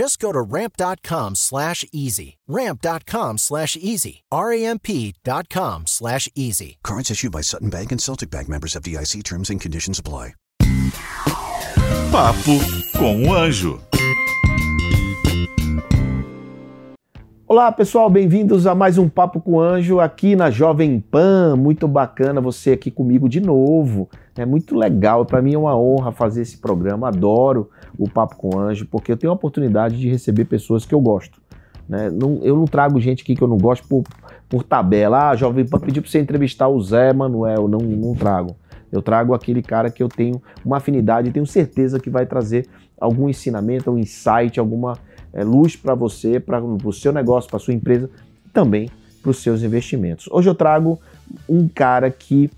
Just go to ramp.com slash easy. Ramp.com slash easy. R-A-M-P.com slash easy. Cards issued by Sutton Bank and Celtic Bank members of DIC terms and conditions apply. Papo com o Anjo. Olá pessoal, bem-vindos a mais um Papo com o Anjo aqui na Jovem Pan. Muito bacana você aqui comigo de novo. É muito legal, para mim é uma honra fazer esse programa. Adoro o Papo com Anjo porque eu tenho a oportunidade de receber pessoas que eu gosto. Né? Não, eu não trago gente aqui que eu não gosto por, por tabela. Ah, Jovem Pan pediu para você entrevistar o Zé Manuel. Não, não trago. Eu trago aquele cara que eu tenho uma afinidade e tenho certeza que vai trazer algum ensinamento, um insight, alguma é, luz para você, para o seu negócio, para sua empresa, também para os seus investimentos. Hoje eu trago um cara que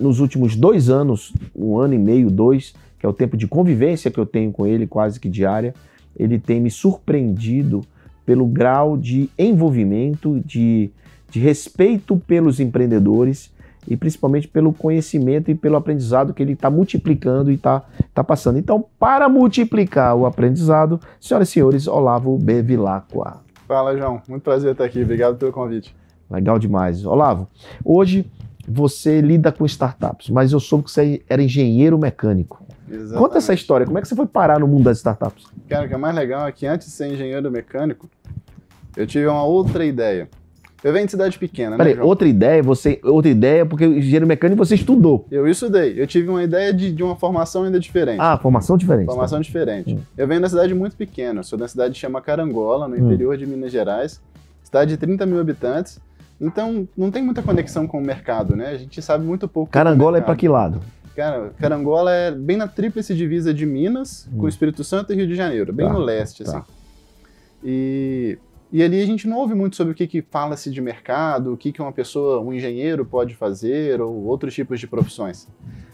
nos últimos dois anos, um ano e meio, dois, que é o tempo de convivência que eu tenho com ele, quase que diária, ele tem me surpreendido pelo grau de envolvimento, de, de respeito pelos empreendedores e principalmente pelo conhecimento e pelo aprendizado que ele está multiplicando e está tá passando. Então, para multiplicar o aprendizado, senhoras e senhores, Olavo Bevilacqua. Fala, João. Muito prazer estar aqui. Obrigado pelo convite. Legal demais. Olavo, hoje você lida com startups, mas eu soube que você era engenheiro mecânico. Exatamente. Conta essa história. Como é que você foi parar no mundo das startups? Cara, o que é mais legal é que antes de ser engenheiro mecânico, eu tive uma outra ideia. Eu venho de cidade pequena, Peraí, né? João? outra ideia, você, outra ideia, porque engenheiro mecânico você estudou. Eu estudei. Eu tive uma ideia de, de uma formação ainda diferente. Ah, formação diferente. Formação tá. diferente. Hum. Eu venho da cidade muito pequena. Sou da cidade que chama Carangola, no interior hum. de Minas Gerais. Cidade de 30 mil habitantes. Então, não tem muita conexão com o mercado, né? A gente sabe muito pouco. Carangola é para que lado? Cara, Carangola é bem na tríplice divisa de Minas, hum. com o Espírito Santo e Rio de Janeiro, bem tá, no leste, tá. assim. E e ali a gente não ouve muito sobre o que, que fala-se de mercado, o que, que uma pessoa, um engenheiro pode fazer, ou outros tipos de profissões.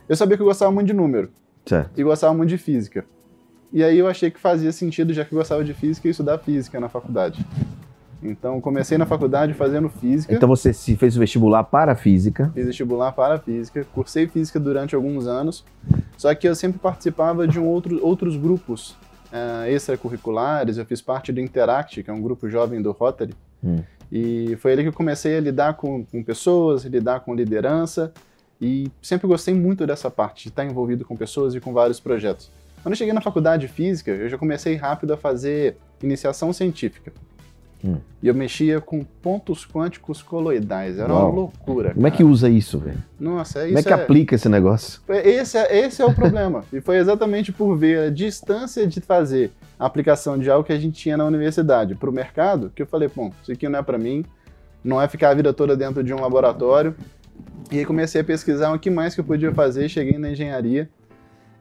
Eu sabia que eu gostava muito de número. Certo. E gostava muito de física. E aí eu achei que fazia sentido, já que eu gostava de física, estudar física na faculdade. Então comecei na faculdade fazendo física. Então você se fez o vestibular para física? Fiz vestibular para física, cursei física durante alguns anos. Só que eu sempre participava de um outro, outros grupos uh, extracurriculares, eu fiz parte do Interact, que é um grupo jovem do Rotary, hum. e foi ali que eu comecei a lidar com, com pessoas, lidar com liderança, e sempre gostei muito dessa parte, de estar envolvido com pessoas e com vários projetos. Quando eu cheguei na faculdade de física, eu já comecei rápido a fazer iniciação científica. Hum. E eu mexia com pontos quânticos coloidais. Era Uau. uma loucura. Como cara. é que usa isso, velho? Nossa, é isso. Como é que é... aplica esse negócio? Esse é, esse é o problema. e foi exatamente por ver a distância de fazer a aplicação de algo que a gente tinha na universidade para o mercado que eu falei, bom, isso aqui não é para mim, não é ficar a vida toda dentro de um laboratório. E aí comecei a pesquisar o que mais que eu podia fazer, cheguei na engenharia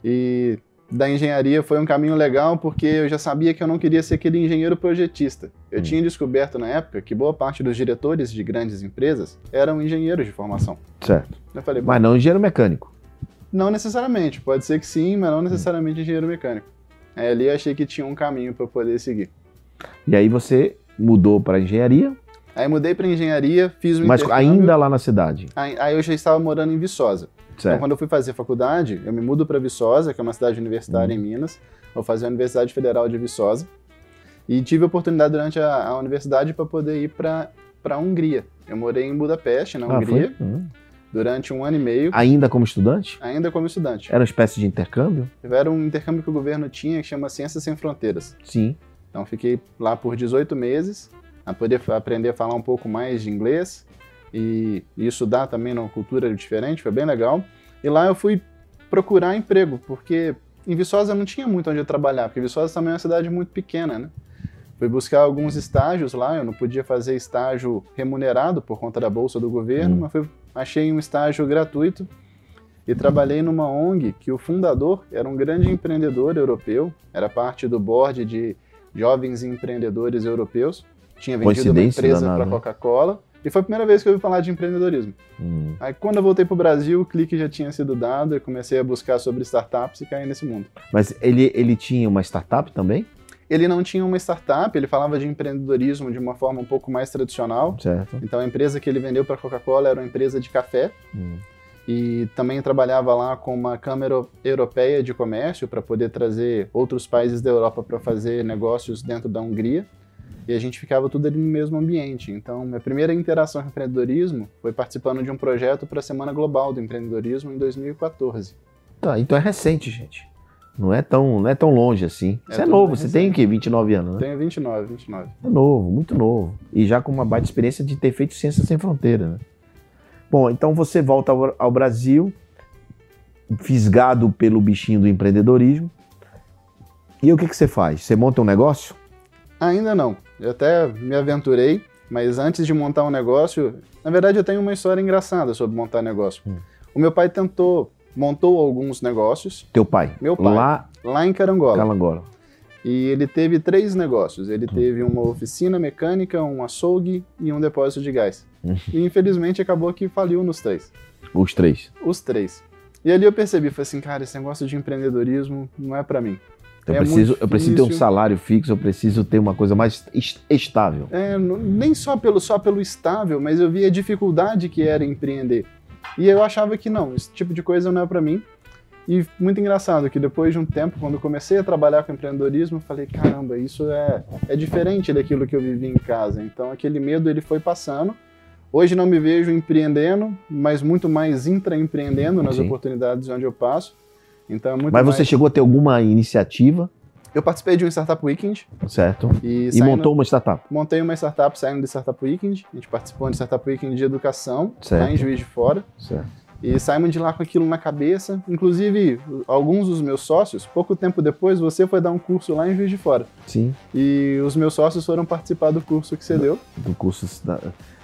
e da engenharia foi um caminho legal porque eu já sabia que eu não queria ser aquele engenheiro projetista. Eu hum. tinha descoberto na época que boa parte dos diretores de grandes empresas eram engenheiros de formação. Certo. Falei, mas não engenheiro mecânico. Não necessariamente. Pode ser que sim, mas não necessariamente engenheiro mecânico. Aí, ali achei que tinha um caminho para poder seguir. E aí você mudou para engenharia? Aí mudei para engenharia, fiz um Mas ainda lá na cidade? Aí, aí eu já estava morando em Viçosa. Então, quando eu fui fazer faculdade, eu me mudo para Viçosa, que é uma cidade universitária hum. em Minas. Vou fazer a Universidade Federal de Viçosa. E tive a oportunidade durante a, a universidade para poder ir para a Hungria. Eu morei em Budapeste, na ah, Hungria, hum. durante um ano e meio. Ainda como estudante? Ainda como estudante. Era uma espécie de intercâmbio? Era um intercâmbio que o governo tinha que chama Ciências Sem Fronteiras. Sim. Então fiquei lá por 18 meses, a poder aprender a falar um pouco mais de inglês e, e estudar também numa cultura diferente, foi bem legal. E lá eu fui procurar emprego, porque em Viçosa não tinha muito onde eu trabalhar, porque Viçosa também é uma cidade muito pequena, né? Fui buscar alguns estágios lá, eu não podia fazer estágio remunerado por conta da bolsa do governo, Hum. mas fui, achei um estágio gratuito e trabalhei numa ONG que o fundador era um grande empreendedor europeu, era parte do board de jovens empreendedores europeus, tinha vendido uma empresa para né? Coca-Cola e foi a primeira vez que eu ouvi falar de empreendedorismo. Hum. Aí quando eu voltei para o Brasil, o clique já tinha sido dado, eu comecei a buscar sobre startups e caí nesse mundo. Mas ele, ele tinha uma startup também? Ele não tinha uma startup, ele falava de empreendedorismo de uma forma um pouco mais tradicional. Certo. Então a empresa que ele vendeu para a Coca-Cola era uma empresa de café Hum. e também trabalhava lá com uma Câmara Europeia de Comércio para poder trazer outros países da Europa para fazer negócios dentro da Hungria. E a gente ficava tudo ali no mesmo ambiente. Então, minha primeira interação com empreendedorismo foi participando de um projeto para a Semana Global do Empreendedorismo em 2014. Tá, então é recente, gente. Não é tão, não é tão longe assim. É Você é novo, bem você tem o recente. quê? 29 anos, né? Tenho 29, 29. É novo, muito novo. E já com uma baita experiência de ter feito Ciência Sem Fronteira, né? Bom, então você volta ao, ao Brasil, fisgado pelo bichinho do empreendedorismo. E o que, que você faz? Você monta um negócio? Ainda não. Eu até me aventurei, mas antes de montar um negócio, na verdade eu tenho uma história engraçada sobre montar negócio. Hum. O meu pai tentou, montou alguns negócios Teu pai? Meu pai. Lá, lá em Carangola. Calangola. E ele teve três negócios. Hum. Ele teve uma oficina mecânica, um açougue e um depósito de gás. Hum. E infelizmente acabou que faliu nos três. Os três. Os três. E ali eu percebi, falei assim, cara, esse negócio de empreendedorismo não é pra mim. Eu, É preciso, eu preciso ter um salário fixo, eu preciso ter uma coisa mais est- estável. É, não- nem só pelo, só pelo estável, mas eu vi a dificuldade que era empreender. E eu achava que não, esse tipo de coisa não é pra mim. E muito engraçado que depois de um tempo, quando eu comecei a trabalhar com empreendedorismo, eu falei, caramba, isso é, é diferente daquilo que eu vivi em casa. Então aquele medo ele foi passando. Hoje não me vejo empreendendo, mas muito mais intraempreendendo nas Sim. oportunidades onde eu passo. Então é muito Mas mais... você chegou a ter alguma iniciativa, Eu participei de um Startup Weekend certo? e, E saindo- montou uma startup. Montei uma startup saindo do Startup Weekend. A gente participou de Startup Weekend de educação, Certo. lá em Juiz de Fora. Certo. E saímos de lá com aquilo na cabeça. Inclusive, alguns dos meus sócios, pouco tempo depois, você foi dar um curso lá em Juiz de Fora. Sim, E os meus sócios foram participar do curso que você deu. do curso da-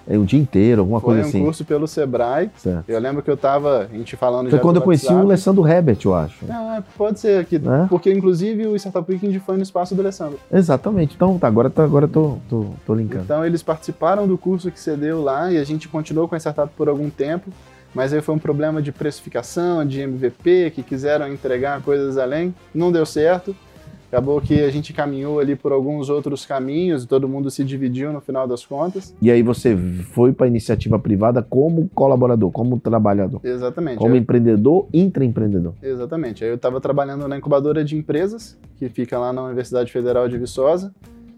é um dia inteiro, alguma Foi coisa um assim. curso pelo Sebrae. Certo. Eu lembro que eu tava, a gente falando Foi quando do eu conheci o. Alessandro Herbert, eu acho. Ah, pode ser aqui. Né? Porque, inclusive, o Startup Weekend foi no espaço do Alessandro. Exatamente. Então, tá, agora, tá, agora eu tô, tô, tô linkando. Então eles participaram do curso que você deu lá e a gente continuou com a startup por algum tempo, mas aí foi um problema de precificação, de MVP, que quiseram entregar coisas além, não deu certo. Acabou que a gente caminhou ali por alguns outros caminhos e todo mundo se dividiu no final das contas. E aí você foi para iniciativa privada como colaborador, como trabalhador, Exatamente. como Eu- empreendedor, intraempreendedor. Exatamente. Aí eu estava trabalhando na incubadora de empresas, que fica lá na Universidade Federal de Viçosa,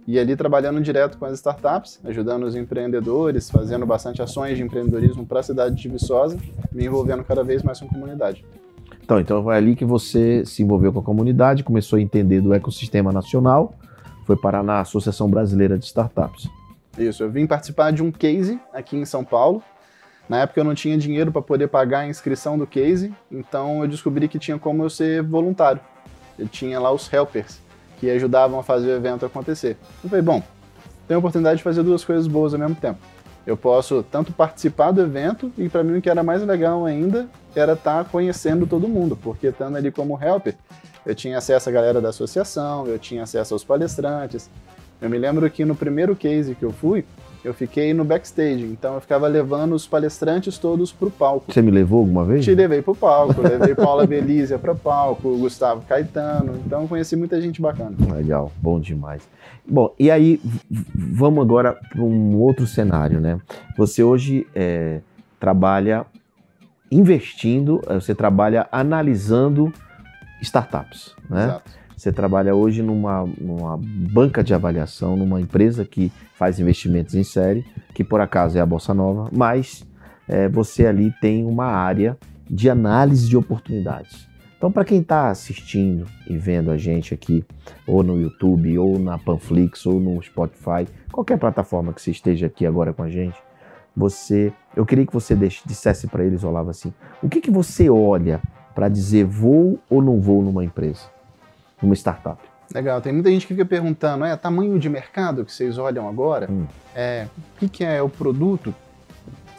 e ali trabalhando direto com as startups, ajudando os empreendedores, fazendo bastante ações de empreendedorismo para a cidade de Viçosa, me envolvendo cada vez mais com a comunidade. Então, então foi ali que você se envolveu com a comunidade, começou a entender do ecossistema nacional, foi parar na Associação Brasileira de Startups. Isso, eu vim participar de um case aqui em São Paulo. Na época eu não tinha dinheiro para poder pagar a inscrição do case, então eu descobri que tinha como eu ser voluntário. Eu tinha lá os helpers, que ajudavam a fazer o evento acontecer. Eu falei, bom, tenho a oportunidade de fazer duas coisas boas ao mesmo tempo. Eu posso tanto participar do evento, e para mim o que era mais legal ainda era estar conhecendo todo mundo, porque estando ali como helper, eu tinha acesso à galera da associação, eu tinha acesso aos palestrantes. Eu me lembro que no primeiro case que eu fui, eu fiquei no backstage, então eu ficava levando os palestrantes todos pro palco. Você me levou alguma vez? Te levei pro palco, levei Paula Belízia pro palco, Gustavo Caetano, então eu conheci muita gente bacana. Legal, bom demais. Bom, e aí vamos agora para um outro cenário, né? Você hoje é, trabalha investindo, eh, você trabalha analisando startups, né? Exato. Você trabalha hoje numa, numa banca de avaliação, numa empresa que faz investimentos em série, que por acaso é a Bolsa Nova, mas eh, você ali tem uma área de análise de oportunidades. Então, para quem está assistindo e vendo a gente aqui, ou no YouTube, ou na Panflix, ou no Spotify, qualquer plataforma que você esteja aqui agora com a gente, você, eu queria que você deixe- dissesse para eles, Olavo, assim, o que, que você olha para dizer vou ou não vou numa empresa, numa startup? Legal, tem muita gente que fica perguntando, é tamanho de mercado que vocês olham agora? Hum. É, o que, que é o produto?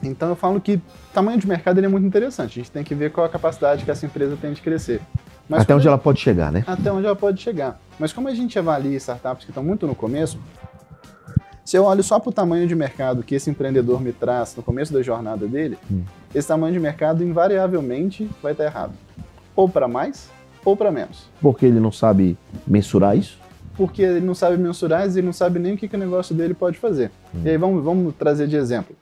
Então eu falo que tamanho de mercado ele é muito interessante. A gente tem que ver qual a capacidade que essa empresa tem de crescer. Mas Até onde ela pode chegar, né? até onde ela pode chegar. Mas como a gente avalia startups que estão muito no começo, se eu olho só para o tamanho de mercado que esse empreendedor me traz no começo da jornada dele, Hum. esse tamanho de mercado invariavelmente vai estar errado. Ou para mais, ou para menos. Porque ele não sabe mensurar isso? Porque ele não sabe mensurar e não sabe nem o que, que o negócio dele pode fazer. E aí vamos, vamos trazer de exemplo.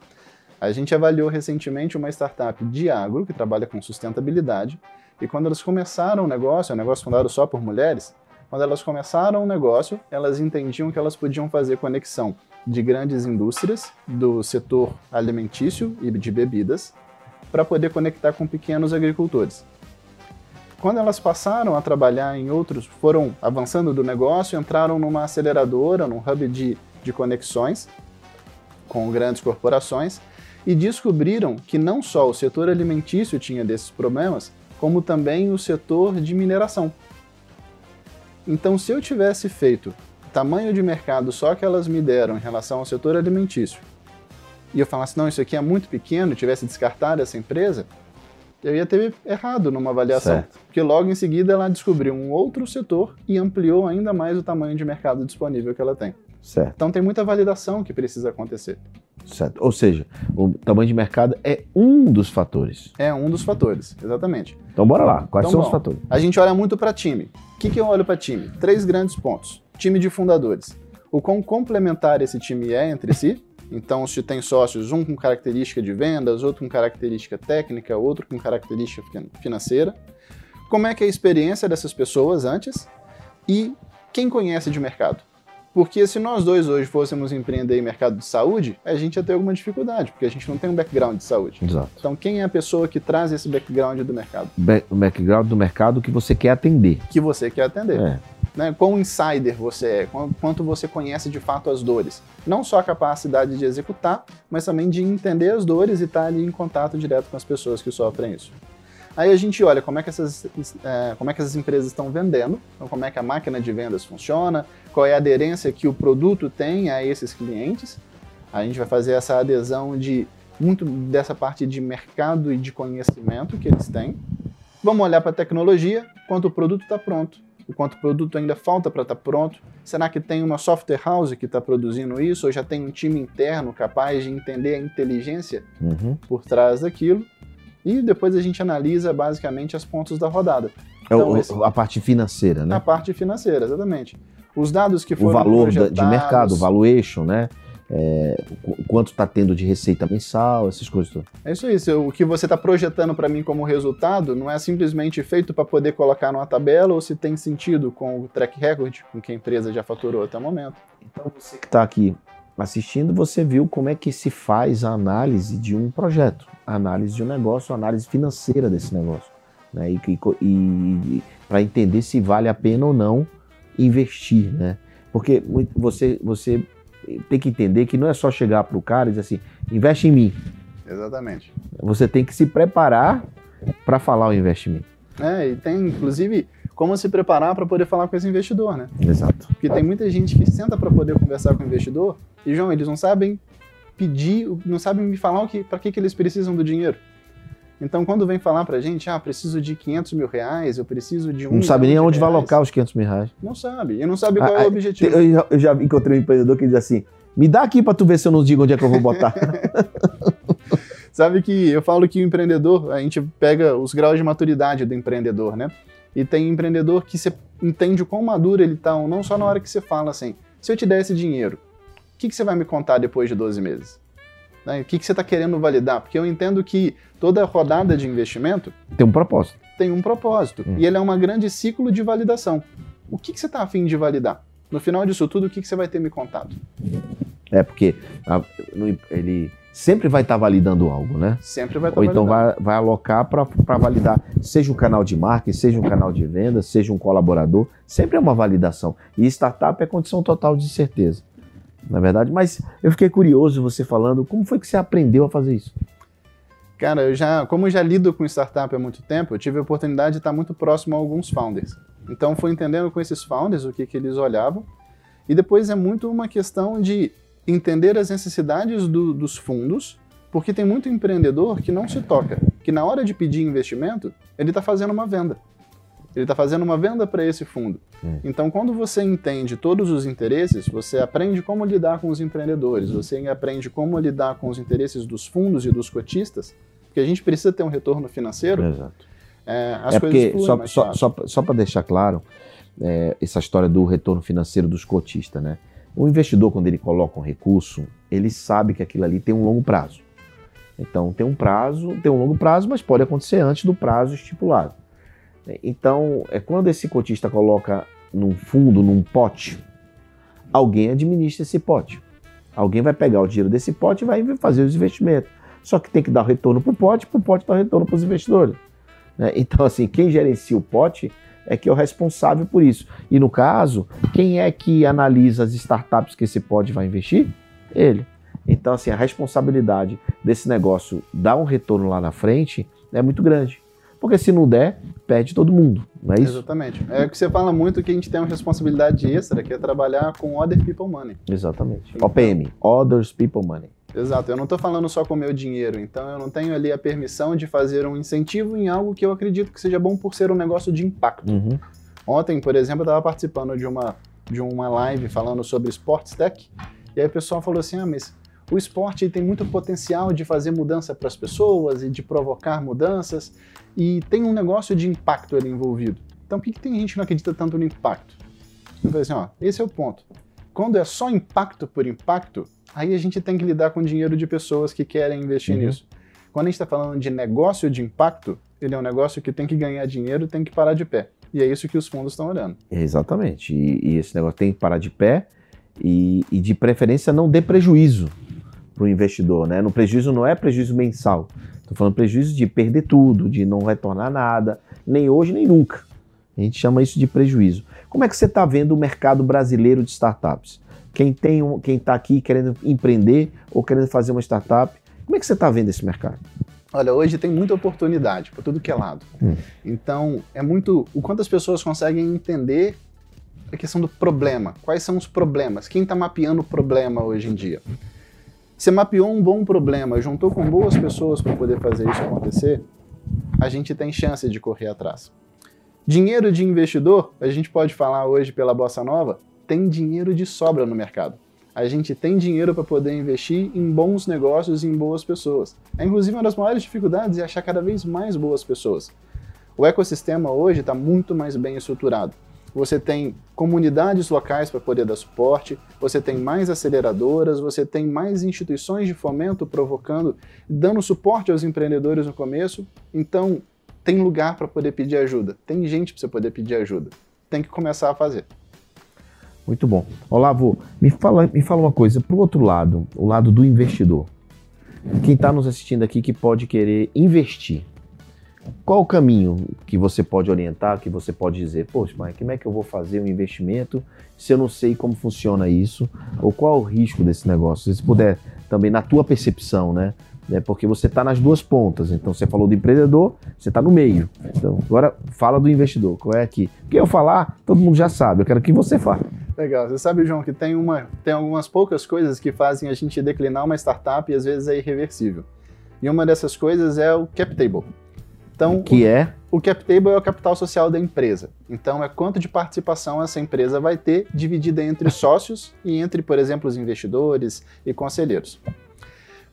A gente avaliou recentemente uma startup de agro que trabalha com sustentabilidade. E quando elas começaram o negócio, é um negócio fundado só por mulheres, quando elas começaram o negócio, elas entendiam que elas podiam fazer conexão de grandes indústrias do setor alimentício e de bebidas para poder conectar com pequenos agricultores. Quando elas passaram a trabalhar em outros, foram avançando do negócio, entraram numa aceleradora, num hub de, de conexões com grandes corporações e descobriram que não só o setor alimentício tinha desses problemas, como também o setor de mineração. Então, se eu tivesse feito tamanho de mercado só que elas me deram em relação ao setor alimentício, e eu falasse, não, isso aqui é muito pequeno, tivesse descartado essa empresa, eu ia ter errado numa avaliação. Certo. Porque logo em seguida ela descobriu um outro setor e ampliou ainda mais o tamanho de mercado disponível que ela tem. Certo, Então tem muita validação que precisa acontecer. certo. Ou seja, o tamanho de mercado é um dos fatores. É um dos fatores, exatamente. Então bora lá, quais Então, são bom, os fatores? A gente olha muito para time. O que, que eu olho para time? Três grandes pontos. Time de fundadores. O quão complementar esse time é entre si. Então, se tem sócios, um com característica de vendas, outro com característica técnica, outro com característica fin- financeira. Como é que é a experiência dessas pessoas antes e quem conhece de mercado. Porque se nós dois hoje fôssemos empreender em mercado de saúde, a gente ia ter alguma dificuldade, porque a gente não tem um background de saúde. Exato. Então, quem é a pessoa que traz esse background do mercado? Ba- O background do mercado que você quer atender. Que você quer atender. É. né, quão insider você é, quanto você conhece de fato as dores. Não só a capacidade de executar, mas também de entender as dores e estar ali em contato direto com as pessoas que sofrem isso. Aí a gente olha como é que essas, é, como é que essas empresas estão vendendo, então como é que a máquina de vendas funciona, qual é a aderência que o produto tem a esses clientes. A gente vai fazer essa adesão de muito dessa parte de mercado e de conhecimento que eles têm. Vamos olhar para a tecnologia, quanto o produto está pronto, o quanto o produto ainda falta para estar pronto. Será que tem uma software house que está produzindo isso, ou já tem um time interno capaz de entender a inteligência Uhum. por trás daquilo? E depois a gente analisa basicamente as pontos da rodada. É o- Então, esse- a parte financeira, né? Na parte financeira, exatamente. Os dados que o foram valor da- de mercado, o valuation, né? É, o qu- quanto está tendo de receita mensal, essas coisas todas. É isso aí. O que você está projetando para mim como resultado não é simplesmente feito para poder colocar numa tabela ou se tem sentido com o track record com que a empresa já faturou até o momento. Então você que está aqui assistindo, você viu como é que se faz a análise de um projeto, a análise de um negócio, a análise financeira desse negócio, né? E, e, e para entender se vale a pena ou não investir, né? Porque você você tem que entender que não é só chegar para o cara e dizer assim, investe em mim. Exatamente. Você tem que se preparar para falar o investimento. É, e tem, inclusive, como se preparar para poder falar com esse investidor, né? Exato. Porque tem muita gente que senta para poder conversar com o investidor e, João, eles não sabem pedir, não sabem me falar o que, para que, que eles precisam do dinheiro. Então, quando vem falar pra gente, ah, preciso de 500 mil reais, eu preciso de um Não sabe nem milhão de aonde vai alocar os 500 mil reais. Não sabe. E não sabe qual Ah, é ah, o objetivo. Eu já, eu já encontrei um empreendedor que diz assim: me dá aqui para tu ver se eu não digo onde é que eu vou botar. Sabe que eu falo que o empreendedor, a gente pega os graus de maturidade do empreendedor, né? E tem empreendedor que você entende o quão maduro ele tá, ou não só na hora que você fala assim, se eu te der esse dinheiro, o que, que você vai me contar depois de 12 meses? Né? O que, que você está querendo validar? Porque eu entendo que toda rodada de investimento Tem um propósito. tem um propósito. Hum. E ele é um grande ciclo de validação. O que, que você está afim de validar? No final disso tudo, o que, que você vai ter me contado? É porque ele sempre vai estar validando algo, né? Sempre vai estar Ou então validando. vai, vai alocar para validar, seja um canal de marketing, seja um canal de venda, seja um colaborador, sempre é uma validação. E startup é condição total de certeza, na verdade. Mas eu fiquei curioso você falando, como foi que você aprendeu a fazer isso? Cara, eu já, como eu já lido com startup há muito tempo, eu tive a oportunidade de estar muito próximo a alguns founders. Então, fui entendendo com esses founders o que, que eles olhavam. E depois é muito uma questão de entender as necessidades do, dos fundos, porque tem muito empreendedor que não se toca, que na hora de pedir investimento, ele está fazendo uma venda. Ele está fazendo uma venda para esse fundo. Hum. Então, quando você entende todos os interesses, você aprende como lidar com os empreendedores, você aprende como lidar com os interesses dos fundos e dos cotistas, porque a gente precisa ter um retorno financeiro. Exato. É, as é porque, só, só, só, só para deixar claro, é, essa história do retorno financeiro dos cotistas, né? O investidor, quando ele coloca um recurso, ele sabe que aquilo ali tem um longo prazo. Então, tem um prazo, tem um longo prazo, mas pode acontecer antes do prazo estipulado. Então, é quando esse cotista coloca num fundo, num pote, alguém administra esse pote. Alguém vai pegar o dinheiro desse pote e vai fazer os investimentos. Só que tem que dar retorno para o pote, para o pote dar retorno para os investidores. né? Então, assim, quem gerencia o pote é que é o responsável por isso. E no caso, quem é que analisa as startups que esse pote vai investir? Ele. Então, assim, a responsabilidade desse negócio dar um retorno lá na frente é muito grande. Porque se não der, perde todo mundo, não é isso? Exatamente. É o que você fala muito que a gente tem uma responsabilidade extra, que é trabalhar com Other People Money. Exatamente. OPM, Others People Money. Exato, eu não estou falando só com o meu dinheiro, então eu não tenho ali a permissão de fazer um incentivo em algo que eu acredito que seja bom por ser um negócio de impacto. Uhum. Ontem, por exemplo, eu estava participando de uma, de uma live falando sobre Sports Tech, e aí o pessoal falou assim: ah, mas o esporte tem muito potencial de fazer mudança para as pessoas e de provocar mudanças, e tem um negócio de impacto ali envolvido. Então por que, que tem gente que não acredita tanto no impacto? Eu falei assim: ó, esse é o ponto. Quando é só impacto por impacto, aí a gente tem que lidar com dinheiro de pessoas que querem investir Uhum. nisso. Quando a gente está falando de negócio de impacto, ele é um negócio que tem que ganhar dinheiro, tem que parar de pé. E é isso que os fundos estão olhando. Exatamente. E, e esse negócio tem que parar de pé e, e de preferência não dê prejuízo para o investidor, né? No prejuízo não é prejuízo mensal. Estou falando prejuízo de perder tudo, de não retornar nada, nem hoje nem nunca. A gente chama isso de prejuízo. Como é que você está vendo o mercado brasileiro de startups? Quem tem um, quem está aqui querendo empreender ou querendo fazer uma startup, como é que você está vendo esse mercado? Olha, hoje tem muita oportunidade para tudo que é lado. Hum. Então, é muito. O quanto as pessoas conseguem entender a questão do problema. Quais são os problemas? Quem está mapeando o problema hoje em dia? Você mapeou um bom problema, juntou com boas pessoas para poder fazer isso acontecer, a gente tem chance de correr atrás. Dinheiro de investidor, a gente pode falar hoje pela Bossa Nova, tem dinheiro de sobra no mercado. A gente tem dinheiro para poder investir em bons negócios e em boas pessoas. É, inclusive, uma das maiores dificuldades é achar cada vez mais boas pessoas. O ecossistema hoje está muito mais bem estruturado. Você tem comunidades locais para poder dar suporte, você tem mais aceleradoras, você tem mais instituições de fomento provocando, dando suporte aos empreendedores no começo. Então, tem lugar para poder pedir ajuda, tem gente para você poder pedir ajuda. Tem que começar a fazer. Muito bom. Olavo, me fala, me fala uma coisa, para o outro lado, o lado do investidor. Quem está nos assistindo aqui que pode querer investir, qual o caminho que você pode orientar, que você pode dizer, poxa, mas como é que eu vou fazer um investimento se eu não sei como funciona isso? Ou qual é o risco desse negócio? Se puder também, na tua percepção, né? né, Porque você está nas duas pontas. Então, você falou do empreendedor, você está no meio. Então, agora fala do investidor. Qual é aqui? Porque eu falar, todo mundo já sabe. Eu quero que você fale. Legal. Você sabe, João, que tem, uma, tem algumas poucas coisas que fazem a gente declinar uma startup e às vezes é irreversível. E uma dessas coisas é o cap table. Então, Que é o cap table é o capital social da empresa. Então, é quanto de participação essa empresa vai ter dividida entre sócios e entre, por exemplo, os investidores e conselheiros.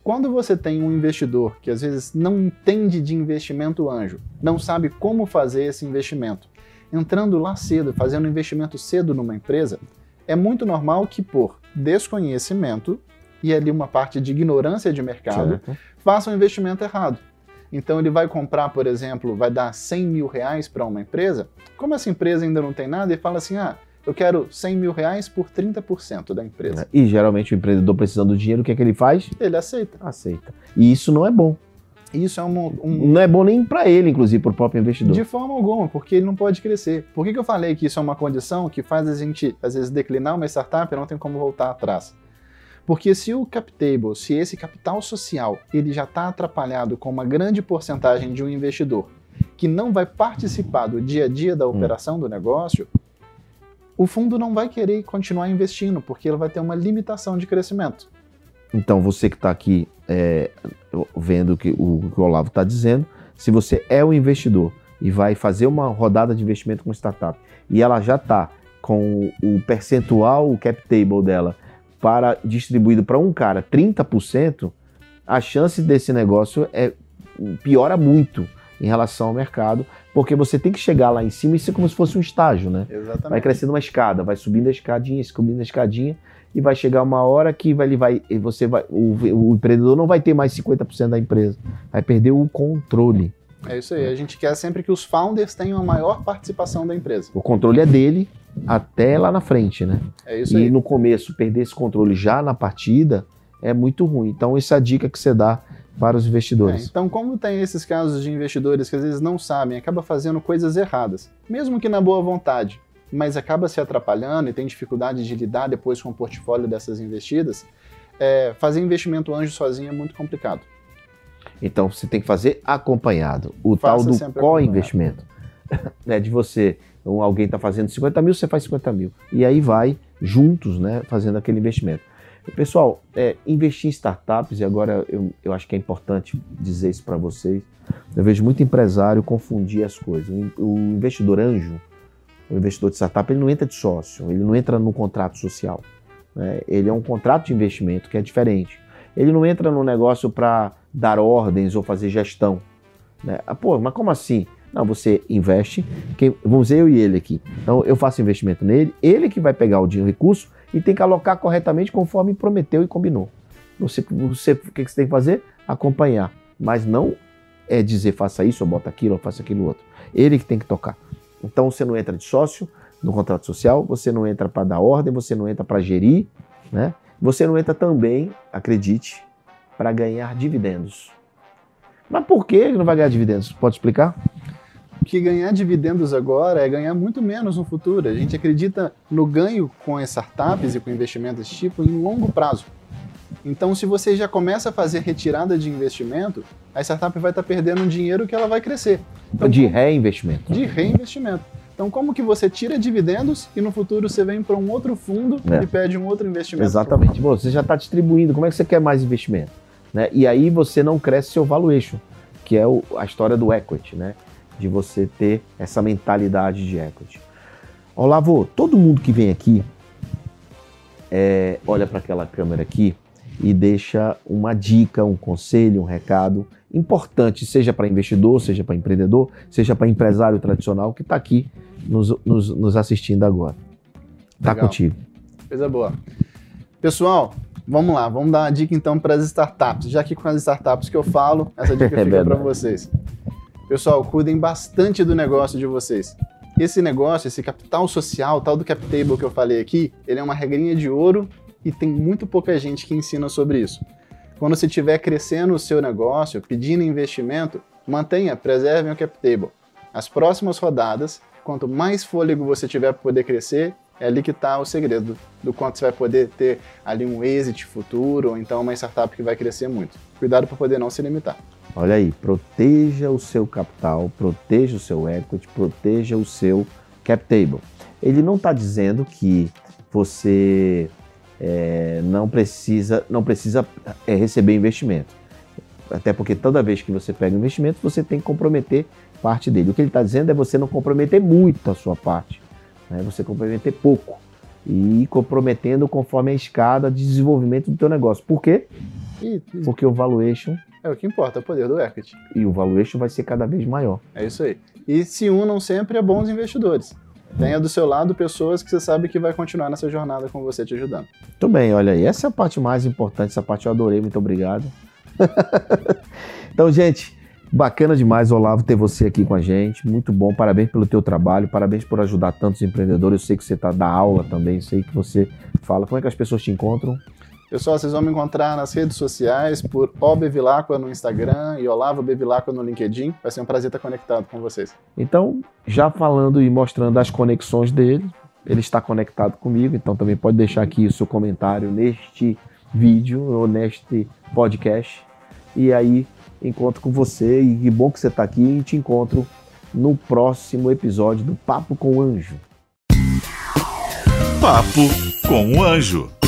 Quando você tem um investidor que às vezes não entende de investimento anjo, não sabe como fazer esse investimento, entrando lá cedo, fazendo investimento cedo numa empresa, é muito normal que por desconhecimento e ali uma parte de ignorância de mercado, Certo. faça um investimento errado. Então ele vai comprar, por exemplo, vai dar 100 mil reais para uma empresa. Como essa empresa ainda não tem nada, ele fala assim: ah, eu quero 100 mil reais por 30% da empresa. E geralmente o empreendedor precisando do dinheiro, o que é que ele faz? Ele aceita. Aceita. E isso não é bom. Isso é um, um- Não é bom nem para ele, inclusive, para o próprio investidor. de forma alguma, porque ele não pode crescer. Por que, que eu falei que isso é uma condição que faz a gente, às vezes, declinar uma startup e não tem como voltar atrás? Porque se o cap table, se esse capital social, ele já está atrapalhado com uma grande porcentagem de um investidor que não vai participar do dia a dia da operação do negócio, o fundo não vai querer continuar investindo, porque ele vai ter uma limitação de crescimento. Então, você que está aqui é, vendo que o que o Olavo está dizendo, se você é um investidor e vai fazer uma rodada de investimento com startup e ela já está com o percentual, o cap table dela, para distribuído para um cara 30%, a chance desse negócio é piora muito em relação ao mercado, porque você tem que chegar lá em cima e ser como se fosse um estágio, né? Exatamente. Vai crescendo uma escada, vai subindo a escadinha, subindo a escadinha, e vai chegar uma hora que vai, ele vai, você vai, o, o empreendedor não vai ter mais 50% da empresa, vai perder o controle. É isso aí. A gente quer sempre que os founders tenham a maior participação da empresa. O controle é dele até lá na frente, né? É isso e aí. no começo, perder esse controle já na partida é muito ruim. Então, essa é a dica que você dá para os É, investidores. então, como tem esses casos de investidores que às vezes não sabem, acaba fazendo coisas erradas, mesmo que na boa vontade, mas acaba se atrapalhando e tem dificuldade de lidar depois com o portfólio dessas investidas, é, fazer investimento anjo sozinho é muito complicado. Então, você tem que fazer acompanhado. O Faça tal do co-investimento. né, de você, um- alguém está fazendo 50 mil, você faz 50 mil. E aí vai juntos, né, fazendo aquele investimento. Pessoal, é, investir em startups, e agora eu, eu acho que é importante dizer isso para vocês, eu vejo muito empresário confundir as coisas. O, o investidor anjo, o investidor de startup, ele não entra de sócio, ele não entra no contrato social. né? Ele é um contrato de investimento que é diferente. Ele não entra no negócio para dar ordens ou fazer gestão. Né? Ah, pô, mas como assim? Não, você investe, quem, vamos dizer eu e ele aqui. Então eu faço investimento nele, ele que vai pegar o dinheiro, o recurso e tem que alocar corretamente conforme prometeu e combinou. Você, você, o que que você tem que fazer? Acompanhar. Mas não é dizer faça isso, ou bota aquilo, ou faça aquilo outro. Ele que tem que tocar. Então você não entra de sócio no contrato social, você não entra para dar ordem, você não entra para gerir, né? Você não entra também, acredite, para ganhar dividendos. Mas por que não vai ganhar dividendos? Pode explicar? Que ganhar dividendos agora é ganhar muito menos no futuro. A gente acredita no ganho com as startups e com investimentos desse tipo em longo prazo. Então, se você já começa a fazer retirada de investimento, a startup vai estar perdendo um dinheiro que ela vai crescer. Então, de reinvestimento. de reinvestimento. Então, como que você tira dividendos e no futuro você vem para um outro fundo É. e pede um outro investimento? Exatamente. Bom, você já está distribuindo, como é que você quer mais investimento? Né? E aí você não cresce seu valuation, que é o- a história do equity, né? De você ter essa mentalidade de equity. Olavo, todo mundo que vem aqui é, olha para aquela câmera aqui e deixa uma dica, um conselho, um recado importante, seja para investidor, seja para empreendedor, seja para empresário tradicional que está aqui nos, nos- nos assistindo agora. Tá Legal. contigo. Coisa boa. Pessoal, vamos lá, vamos dar uma dica então para as startups. Já que com as startups que eu falo, essa dica É fica para vocês. Pessoal, cuidem bastante do negócio de vocês. Esse negócio, esse capital social, tal do cap table que eu falei aqui, ele é uma regrinha de ouro e tem muito pouca gente que ensina sobre isso. Quando você estiver crescendo o seu negócio, pedindo investimento, mantenha, preservem o cap table. As próximas rodadas, quanto mais fôlego você tiver para poder crescer, é ali que está o segredo do quanto você vai poder ter ali um exit futuro ou então uma startup que vai crescer muito. Cuidado para poder não se limitar. Olha aí, proteja o seu capital, proteja o seu equity, proteja o seu cap table. Ele não está dizendo que você é, não precisa, não precisa é, receber investimento. Até porque toda vez que você pega investimento, você tem que comprometer parte dele. O que ele está dizendo é você não comprometer muito a sua parte, né? você comprometer pouco. E ir comprometendo conforme a escada de desenvolvimento do teu negócio. Por quê? Porque o valuation é o que importa, é o poder do equity. e o valuation vai ser cada vez maior. É isso aí. E se unam sempre a bons investidores. Tenha do seu lado pessoas que você sabe que vai continuar nessa jornada com você te ajudando. Muito bem, olha aí, essa é a parte mais importante, essa parte eu adorei, muito obrigado. então, gente, bacana demais, Olavo, ter você aqui com a gente, muito bom, parabéns pelo teu trabalho, parabéns por ajudar tantos empreendedores, eu sei que você está da aula também, sei que você fala, como é que as pessoas te encontram? Pessoal, vocês vão me encontrar nas redes sociais por OBVilacqua no Instagram e Olavo Bevilacqua no LinkedIn. Vai ser um prazer estar conectado com vocês. Então, já falando e mostrando as conexões dele, ele está conectado comigo, então também pode deixar aqui o seu comentário neste vídeo ou neste podcast. E aí encontro com você e que bom que você está aqui e te encontro no próximo episódio do Papo com o Anjo. Papo com o Anjo.